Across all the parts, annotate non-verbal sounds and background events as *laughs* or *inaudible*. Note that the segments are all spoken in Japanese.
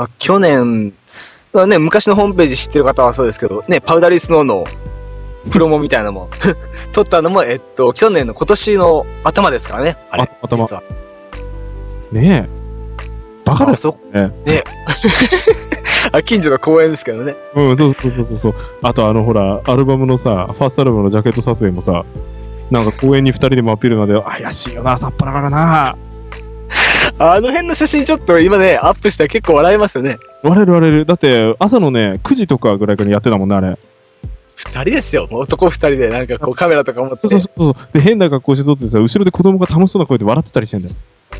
まあ、去年、まあね、昔のホームページ知ってる方はそうですけど、ね、パウダリースノーのプロモみたいなのも *laughs* 撮ったのも、えっと、去年の今年の頭ですからね。あれ。あ頭実は。ねえ。バカだよ。あそねね *laughs* あ、近所の公園ですけどね。うん、そうそうそうそうそう。あとあのほら、アルバムのさ、ファーストアルバムのジャケット撮影もさ、なんか公園に二人で真っ昼まで、怪しいよな、さっぱらからな。あの辺の写真ちょっと今ね、アップしたら結構笑えますよね。割れる割れる。だって、朝のね、9時とかぐらいからやってたもんね、あれ。二人ですよ。男二人でなんかこうカメラとか持ってそうそうそうそう。で、変な格好して撮ってさ、後ろで子供が楽しそうな声で笑ってたりしてんだよ。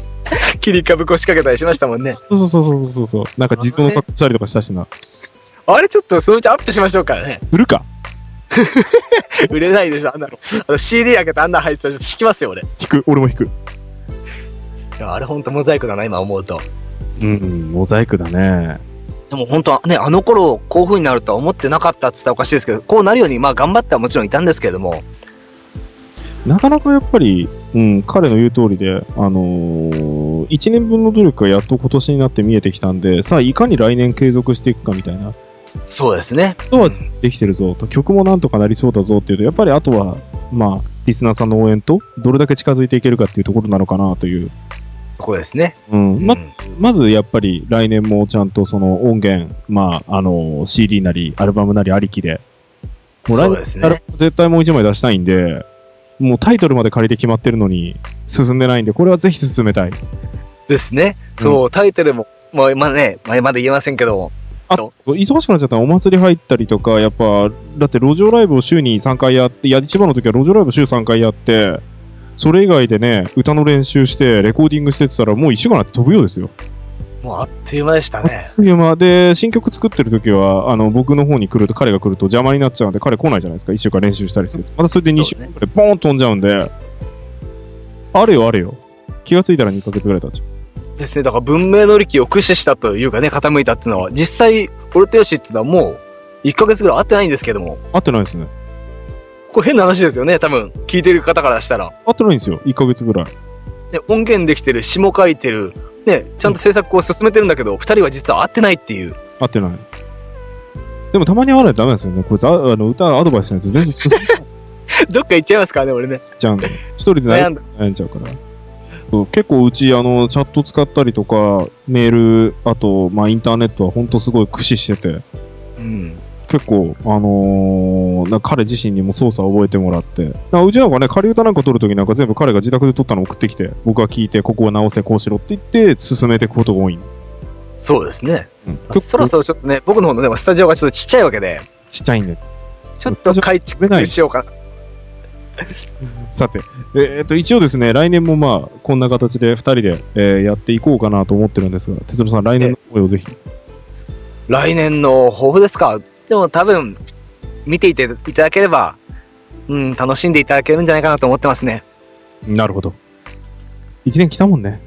*laughs* 切り株腰掛けたりしましたもんね。そうそうそうそうそうそう。なんか実の格好したりとかしたしな。あれちょっとそのうちアップしましょうかね。するか？*laughs* 売れないでしょ、あんなの。CD 開けてあんな入ってたらちょっと引きますよ、俺。い引く。俺も引く。や、あれほんとモザイクだな、今思うと。うん、モザイクだね。でも本当はね、あの頃こういう風になるとは思ってなかったって言ったらおかしいですけど、こうなるようにまあ頑張ってはもちろんいたんですけれども、なかなかやっぱり、うん、彼の言う通りで、あのー、1年分の努力がやっと今年になって見えてきたんで、さあ、いかに来年継続していくかみたいなそうですね。ことはできてるぞと、曲もなんとかなりそうだぞっていうと、やっぱりあとは、まあ、リスナーさんの応援と、どれだけ近づいていけるかっていうところなのかなという。そこですね。うん。まうんまずやっぱり来年もちゃんとその音源、まあ、あの、CD なり、アルバムなりありきで、もう来年すね絶対もう一枚出したいんで、もうタイトルまで借りて決まってるのに進んでないんで、これはぜひ進めたい。ですね。そう、タイトルも、もうまあね、まあまだ言えませんけど、あと、忙しくなっちゃったらお祭り入ったりとか、やっぱ、だって路上ライブを週に3回やって、いや、一番の時は路上ライブ週3回やって、それ以外でね、歌の練習して、レコーディングしてたら、もう一週間なんて飛ぶようですよ。もうあっという間でしたね。いや、まあ、で、新曲作ってる時は、あの、僕の方に来ると、彼が来ると邪魔になっちゃうんで、彼来ないじゃないですか。一週間練習したりすると。またそれで2週間くらいボーン飛んじゃうんで、あれよ、あれよ。気がついたら2ヶ月ぐらい経っちゃう。ですね。だから文明の利器を駆使したというかね、傾いたっていうのは、実際、オルテヨシっていうのはもう、1ヶ月ぐらい会ってないんですけども、合ってないですね。これ変な話ですよね、多分、聞いてる方からしたら。合ってないんですよ。1ヶ月ぐらい。ね、音源できてる、詩も書いてる、ね、ちゃんと制作を進めてるんだけど、二人は実は会ってないっていう。合ってない。でもたまに会わないとダメなんですよね。こいつ、ああの歌アドバイスしないと全然進んじゃっどっか行っちゃいますからね、俺ね。ちゃうんで。一人で悩ん悩んだ。悩んじゃうから。そう結構うち、あの、チャット使ったりとか、メール、あと、まあ、インターネットは本当すごい駆使してて、うん。結構、あのー彼自身にも操作を覚えてもらって、なうちなんかね、仮歌なんか撮るときなんか全部彼が自宅で撮ったのを送ってきて、僕が聞いて、ここは直せ、こうしろって言って、進めていくことが多い。そうですね。うん、そろそろちょっとね、僕の方のね、スタジオがちょっとちっちゃいわけで、ちっちゃいんで。ちょっと改築しようかな。さて、えーっと、一応ですね、来年もまあ、こんな形で2人で、えーやっていこうかなと思ってるんですが、哲郎さん、来年の声をぜひ。来年の抱負ですか？でも多分、見ていていただければ、うん、楽しんでいただけるんじゃないかなと思ってますね。なるほど。1年来たもんね。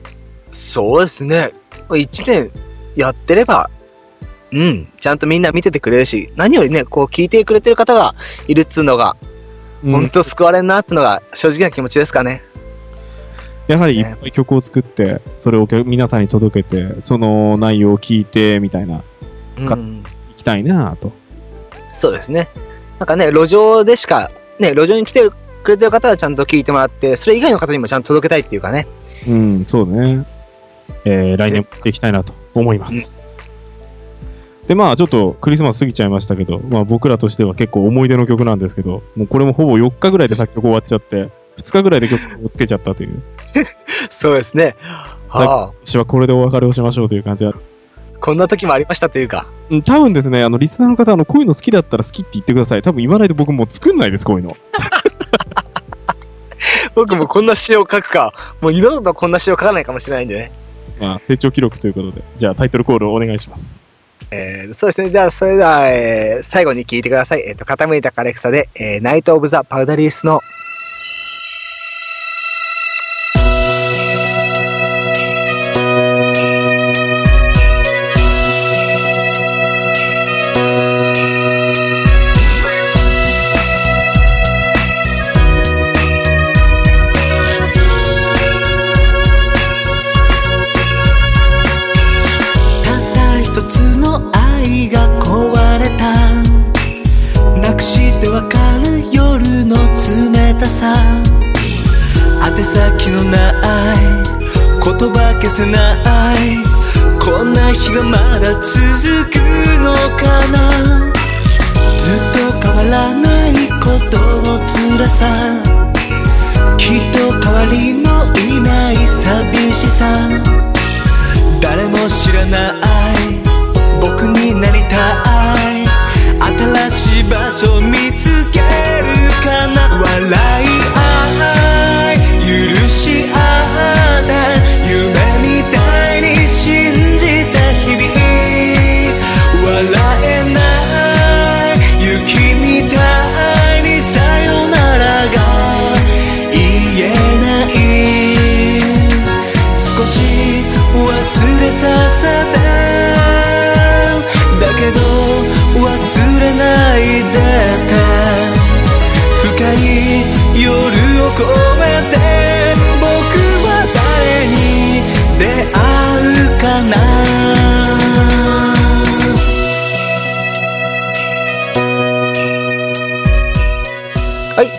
そうですね。一年やってれば、うん、ちゃんとみんな見ててくれるし、何よりね、こう聞いてくれてる方がいるっつうのが、ほんと救われんなってのが正直な気持ちですかね。やはりいっぱい曲を作って、それを皆さんに届けて、その内容を聞いて、みたいな、かうん、いきたいなぁと。そうですね。なんかね、路上でしか、ね、路上に来てくれてる方はちゃんと聞いてもらって、それ以外の方にもちゃんと届けたいっていうかね。うん、そうね。えー、来年もやっていきたいなと思います。で、まあ、ちょっとクリスマス過ぎちゃいましたけど、まあ僕らとしては結構思い出の曲なんですけど、もうこれもほぼ4日ぐらいで作曲終わっちゃって、2日ぐらいで曲をつけちゃったという。*laughs* そうですね。はあ、私はこれでお別れをしましょうという感じだこんな時もありましたというか。うん多分ですね、あの、リスナーの方、あの、こういうの好きだったら好きって言ってください。多分言わないと僕もう作んないです、こういうの。*laughs* 僕もこんな詩を書くか、もう二度とこんな詩を書かないかもしれないんでね。まあ、成長記録ということで。じゃあ、タイトルコールをお願いします。えーそうですね。じゃあ、それでは、えー最後に聞いてください。えっ、と、傾いた枯れ草で、えーナイト・オブ・ザ・パウダリースのとばけせない。こんな日がまだ続くのかな。ずっと変わらないことの辛さ。きっと代わりのいない寂しさ。誰も知らない。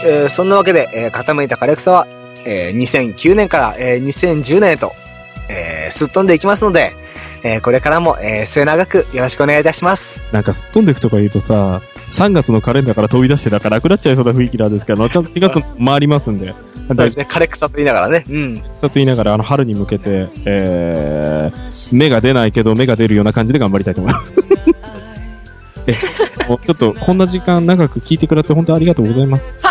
えーそんなわけで、えー傾いた枯れ草は、えー2009年から、えー2010年へと、えーすっ飛んでいきますので、えーこれからも、えー末永くよろしくお願いいたします。なんかすっ飛んでくとか言うとさ、3月のカレンダーから飛び出してたからなくなっちゃいそうな雰囲気なんですけど、ちゃんと2月回りますんで、*laughs* そうですね、枯れ草と言いながらね。うん。そうと言いながら、あの、春に向けて、えー、芽が出ないけど、芽が出るような感じで頑張りたいと思います。*laughs* え、ちょっと、こんな時間長く聞いてくれて本当にありがとうございます。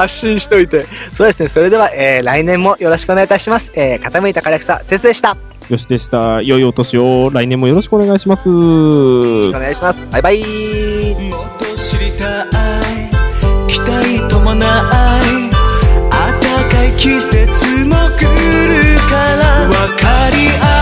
発信しといて。そうですね、それでは、えー来年もよろしくお願いいたします。えー傾いた枯れ草、鉄でした。よよしでした。良いお年を来年もよろしくお願いします。ろしくお願いします。バイバイ。もっと知りたい期待伴い暖かい季節も来るから分かり合